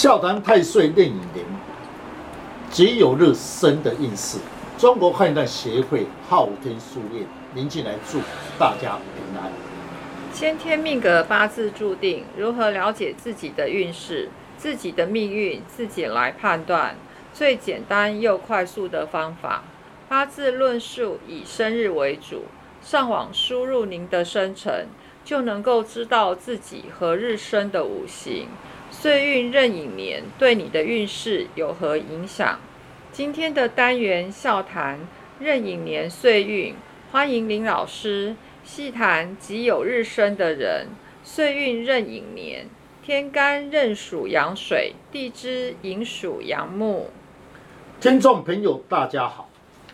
笑谈太岁任影年，己酉日生的运势。中国汉代协会昊天书院，您进来祝大家平安。先天命格八字注定，如何了解自己的运势、自己的命运，自己来判断。最简单又快速的方法，八字论述以生日为主，上网输入您的生辰，就能够知道自己何日生的五行、岁运、壬寅年对你的运势有何影响。今天的单元笑谈壬寅年岁运，欢迎林老师。细谈己酉日生的人，岁运壬寅年，天干壬属阳水，地支寅属阳木。听众朋友，大家好，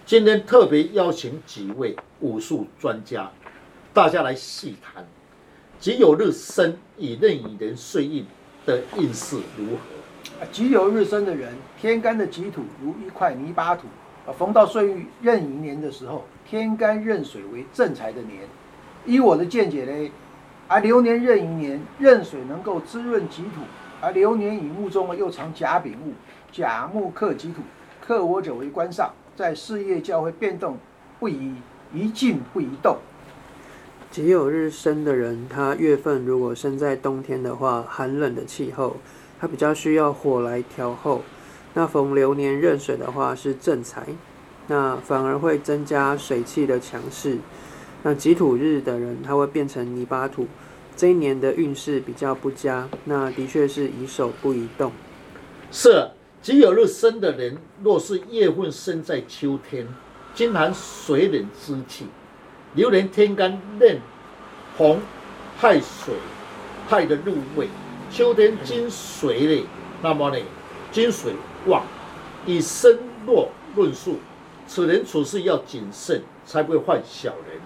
今天特别邀请几位武术专家，大家来细谈己酉日生以壬寅年岁运的运势如何。己酉日生的人，天干的己土如一块泥巴土，啊，逢到岁运壬寅年的时候，天干壬水为正财的年。依我的见解呢，而流年壬寅年，壬水能够滋润己土，而流年乙木中又藏甲丙木，甲木克己土，克我者为官煞，在事业较会变动不宜，宜静不宜动。己酉日生的人，他月份如果生在冬天的话，寒冷的气候，他比较需要火来调候。那逢流年壬水的话是正财，那反而会增加水气的强势。那己土日的人，他会变成泥巴土，这一年的运势比较不佳。那的确是宜守不宜动。是己酉日生的人，若是月份生在秋天，经常水冷之气，流年天干壬红亥水亥的入位，秋天金水呢，那么呢，金水旺，以身弱论述，此人处事要谨慎，才不会犯小人。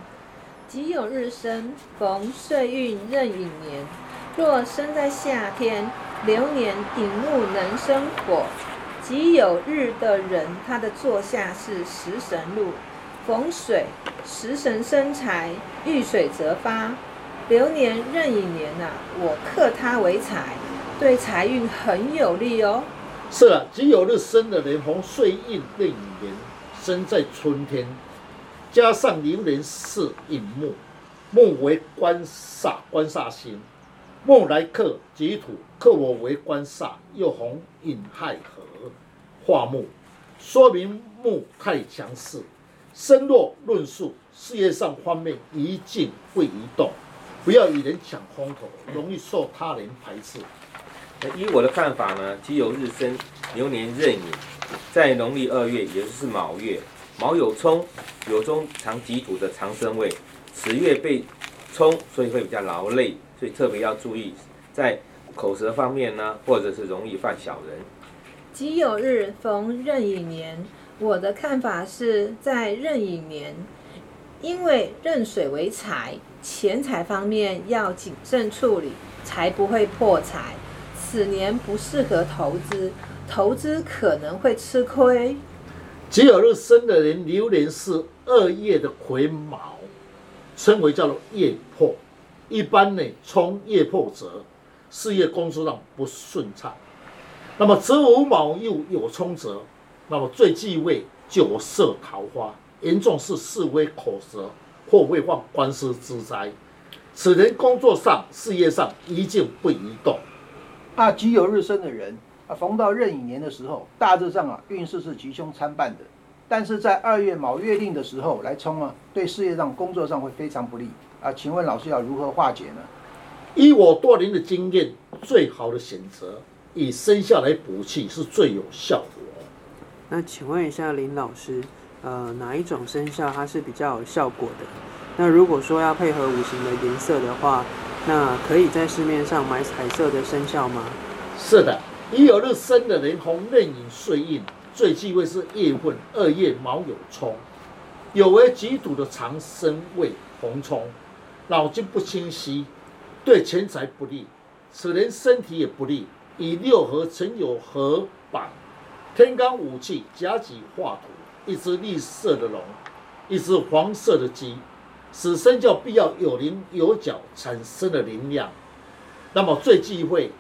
己酉日生，逢岁运任寅年。若生在夏天，流年顶木能生火。己酉日的人，他的坐下是食神禄，逢水，食神生财，遇水则发。流年壬寅年呐，我克他为财，对财运很有利哦。是啊，己酉日生的人，逢岁运壬寅年，生在春天。加上流年是寅木，木为官煞，官煞星，木来克己土，克我为官煞，又逢寅亥合化木，说明木太强势。身弱论述，事业上方面一静不宜动，不要与人抢风头，容易受他人排斥。依我的看法呢，己酉日生，牛年壬寅，在农历二月，也就是卯月。卯有冲，有中藏己土的长生位，此月被冲，所以会比较劳累，所以特别要注意在口舌方面呢，或者是容易犯小人。己酉日逢壬寅年，我的看法是在壬寅年，因为壬水为财，钱财方面要谨慎处理，才不会破财。此年不适合投资，投资可能会吃亏。己酉日生的人，流年是二月的癸卯，称为叫做月破。一般呢，冲月破者，事业工作上不顺畅。那么子午卯又有冲者，那么最忌讳酒色桃花，严重是是非口舌，或会患官司之灾。此人工作上、事业上一静不移动。那己酉日生的人。啊，逢到壬寅年的时候，大致上啊，运势是吉凶参半的。但是在二月卯月令的时候来冲啊，对事业上、工作上会非常不利啊。请问老师要如何化解呢？以我多年的经验，最好的选择以生肖来补气是最有效果。那请问一下林老师，呃，哪一种生肖它是比较有效果的？那如果说要配合五行的颜色的话，那可以在市面上买彩色的生肖吗？是的。乙酉日生的人，红壬寅岁印最忌讳是夜混二月卯酉冲，有为己土的长生位红冲，脑筋不清晰，对钱财不利，此人身体也不利。以六合曾有合板，天干五气甲己化土，一只绿色的龙，一只黄色的鸡，使生肖必要有棱有角，产生的能量。那么最忌讳。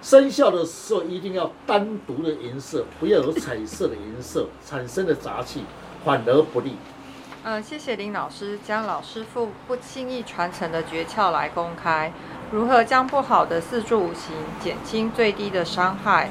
生肖的时候一定要单独的颜色，不要有彩色的颜色，产生的杂气反而不利。嗯，谢谢林老师将老师傅不轻易传承的诀窍来公开，如何将不好的四柱五行减轻最低的伤害？